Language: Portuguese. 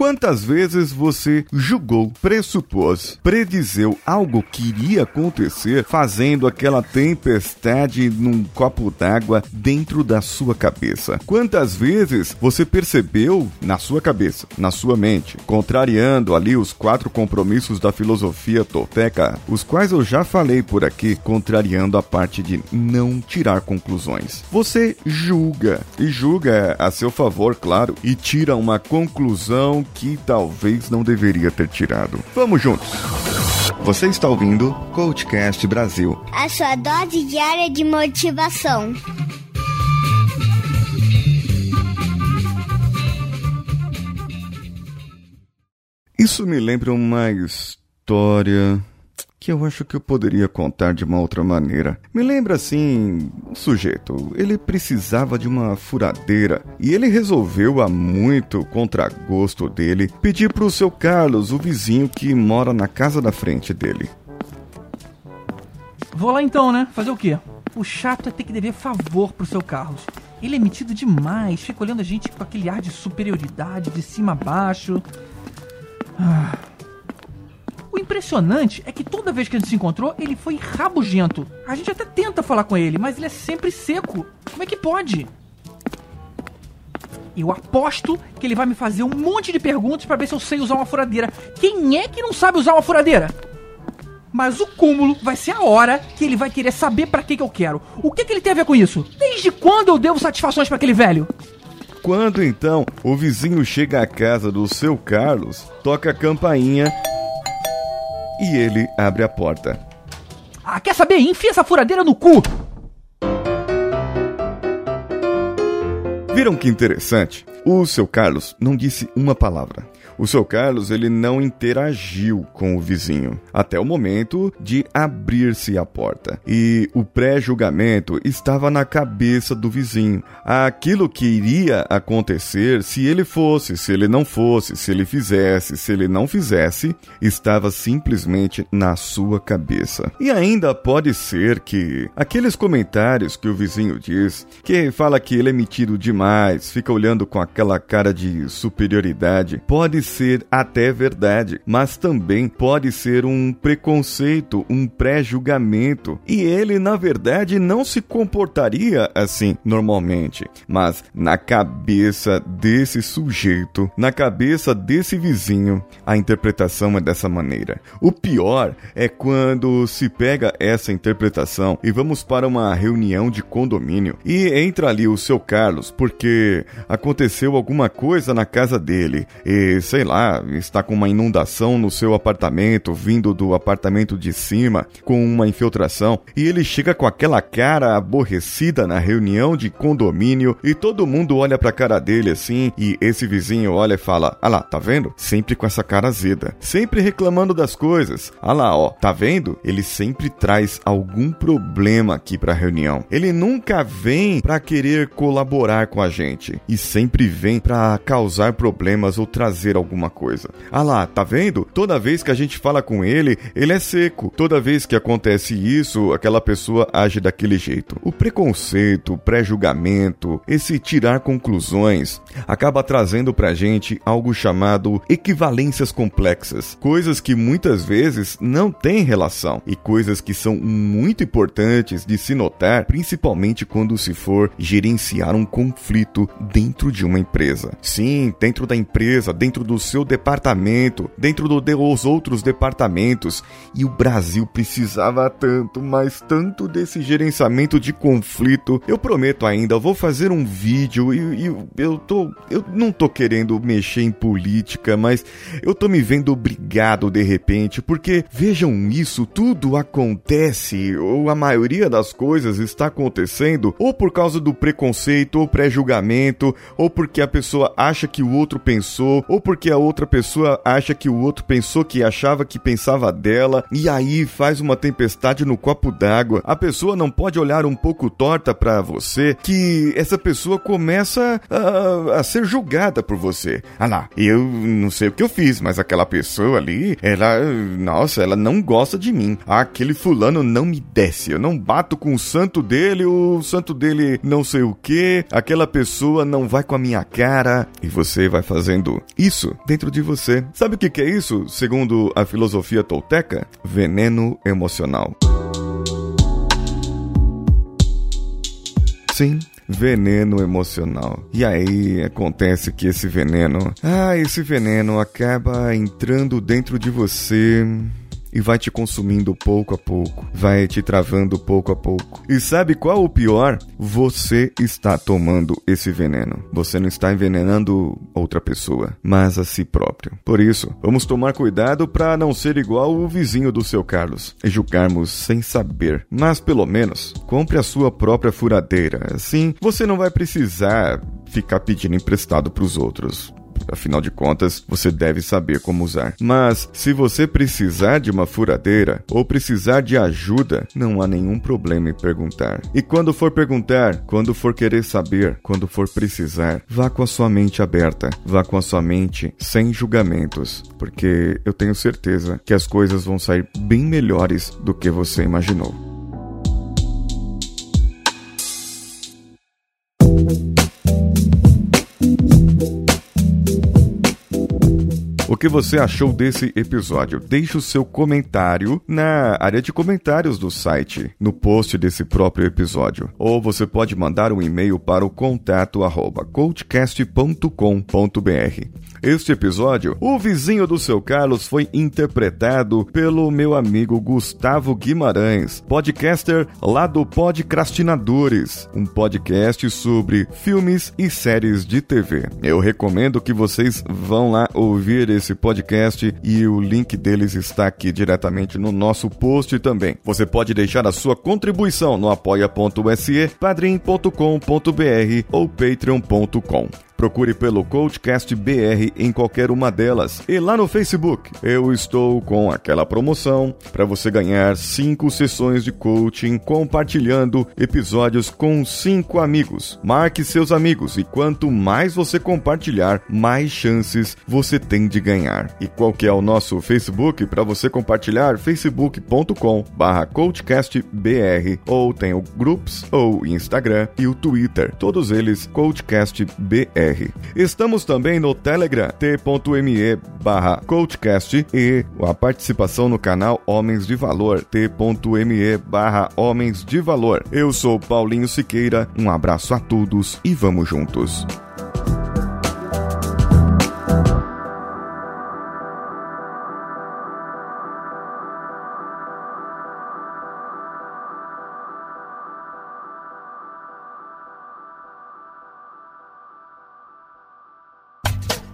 Quantas vezes você julgou, pressupôs, predizeu algo que iria acontecer fazendo aquela tempestade num copo d'água dentro da sua cabeça? Quantas vezes você percebeu na sua cabeça, na sua mente, contrariando ali os quatro compromissos da filosofia tolteca, os quais eu já falei por aqui, contrariando a parte de não tirar conclusões. Você julga, e julga a seu favor, claro, e tira uma conclusão que talvez não deveria ter tirado. Vamos juntos! Você está ouvindo Coachcast Brasil a sua dose diária de motivação. Isso me lembra uma história que eu acho que eu poderia contar de uma outra maneira. Me lembra assim, um sujeito, ele precisava de uma furadeira e ele resolveu, a muito contragosto dele, pedir pro seu Carlos, o vizinho que mora na casa da frente dele. Vou lá então, né? Fazer o quê? O chato é ter que dever favor pro seu Carlos. Ele é metido demais, fica olhando a gente com aquele ar de superioridade, de cima a baixo. Ah. Impressionante é que toda vez que a gente se encontrou, ele foi rabugento. A gente até tenta falar com ele, mas ele é sempre seco. Como é que pode? Eu aposto que ele vai me fazer um monte de perguntas para ver se eu sei usar uma furadeira. Quem é que não sabe usar uma furadeira? Mas o cúmulo vai ser a hora que ele vai querer saber para que, que eu quero. O que, que ele tem a ver com isso? Desde quando eu devo satisfações para aquele velho? Quando então o vizinho chega à casa do seu Carlos, toca a campainha e ele abre a porta. Ah, quer saber? Enfia essa furadeira no cu! Viram que interessante? O seu Carlos não disse uma palavra. O seu Carlos ele não interagiu com o vizinho até o momento de abrir-se a porta. E o pré-julgamento estava na cabeça do vizinho. Aquilo que iria acontecer se ele fosse, se ele não fosse, se ele fizesse, se ele não fizesse, estava simplesmente na sua cabeça. E ainda pode ser que aqueles comentários que o vizinho diz, que fala que ele é metido demais, fica olhando com aquela cara de superioridade, pode ser até verdade, mas também pode ser um preconceito, um pré-julgamento. E ele, na verdade, não se comportaria assim normalmente, mas na cabeça desse sujeito, na cabeça desse vizinho, a interpretação é dessa maneira. O pior é quando se pega essa interpretação e vamos para uma reunião de condomínio e entra ali o seu Carlos porque aconteceu alguma coisa na casa dele e sei lá, está com uma inundação no seu apartamento, vindo do apartamento de cima, com uma infiltração, e ele chega com aquela cara aborrecida na reunião de condomínio e todo mundo olha pra cara dele assim, e esse vizinho olha e fala: "Ah lá, tá vendo? Sempre com essa cara azeda, sempre reclamando das coisas. Ah lá, ó, tá vendo? Ele sempre traz algum problema aqui pra reunião. Ele nunca vem pra querer colaborar com a gente e sempre vem pra causar problemas ou trazer alguma coisa. Ah lá, tá vendo? Toda vez que a gente fala com ele, ele é seco. Toda vez que acontece isso, aquela pessoa age daquele jeito. O preconceito, o pré-julgamento, esse tirar conclusões, acaba trazendo pra gente algo chamado equivalências complexas. Coisas que muitas vezes não têm relação e coisas que são muito importantes de se notar, principalmente quando se for gerenciar um conflito dentro de uma empresa. Sim, dentro da empresa, dentro do seu departamento, dentro do, dos outros departamentos. E o Brasil precisava tanto, mas tanto desse gerenciamento de conflito. Eu prometo ainda, eu vou fazer um vídeo e, e eu tô. Eu não tô querendo mexer em política, mas eu tô me vendo obrigado de repente, porque vejam isso, tudo acontece, ou a maioria das coisas está acontecendo, ou por causa do preconceito, ou pré-julgamento, ou porque a pessoa acha que o outro pensou, ou porque a outra pessoa acha que o outro pensou que achava que pensava dela, e aí faz uma tempestade no copo d'água. A pessoa não pode olhar um pouco torta para você, que essa pessoa começa a, a ser julgada por você. Ah lá, eu não sei o que eu fiz, mas aquela pessoa ali, ela, nossa, ela não gosta de mim. Aquele fulano não me desce. Eu não bato com o santo dele, o santo dele não sei o que. Aquela pessoa não vai com a minha cara e você vai fazendo isso dentro de você. Sabe o que é isso, segundo a filosofia tolteca? Veneno emocional. Sim, veneno emocional. E aí acontece que esse veneno, ah, esse veneno acaba entrando dentro de você e vai te consumindo pouco a pouco, vai te travando pouco a pouco. E sabe qual o pior? Você está tomando esse veneno. Você não está envenenando outra pessoa, mas a si próprio. Por isso, vamos tomar cuidado para não ser igual o vizinho do seu Carlos e julgarmos sem saber. Mas pelo menos, compre a sua própria furadeira. Assim, você não vai precisar ficar pedindo emprestado para os outros. Afinal de contas, você deve saber como usar. Mas se você precisar de uma furadeira ou precisar de ajuda, não há nenhum problema em perguntar. E quando for perguntar, quando for querer saber, quando for precisar, vá com a sua mente aberta, vá com a sua mente sem julgamentos, porque eu tenho certeza que as coisas vão sair bem melhores do que você imaginou. Que você achou desse episódio? Deixe o seu comentário na área de comentários do site, no post desse próprio episódio. Ou você pode mandar um e-mail para o contato. Este episódio, o vizinho do seu Carlos foi interpretado pelo meu amigo Gustavo Guimarães, podcaster lá do Podcrastinadores, um podcast sobre filmes e séries de TV. Eu recomendo que vocês vão lá ouvir esse podcast e o link deles está aqui diretamente no nosso post também. Você pode deixar a sua contribuição no apoia.se, padrim.com.br ou patreon.com. Procure pelo Coachcast BR em qualquer uma delas. E lá no Facebook, eu estou com aquela promoção para você ganhar cinco sessões de coaching compartilhando episódios com cinco amigos. Marque seus amigos e quanto mais você compartilhar, mais chances você tem de ganhar. E qual que é o nosso Facebook para você compartilhar? facebook.com/coachcastbr ou tem o Groups ou Instagram e o Twitter, todos eles coachcastbr. Estamos também no Telegram, t.me barra coachcast e a participação no canal Homens de Valor, t.me barra Homens de Valor. Eu sou Paulinho Siqueira, um abraço a todos e vamos juntos.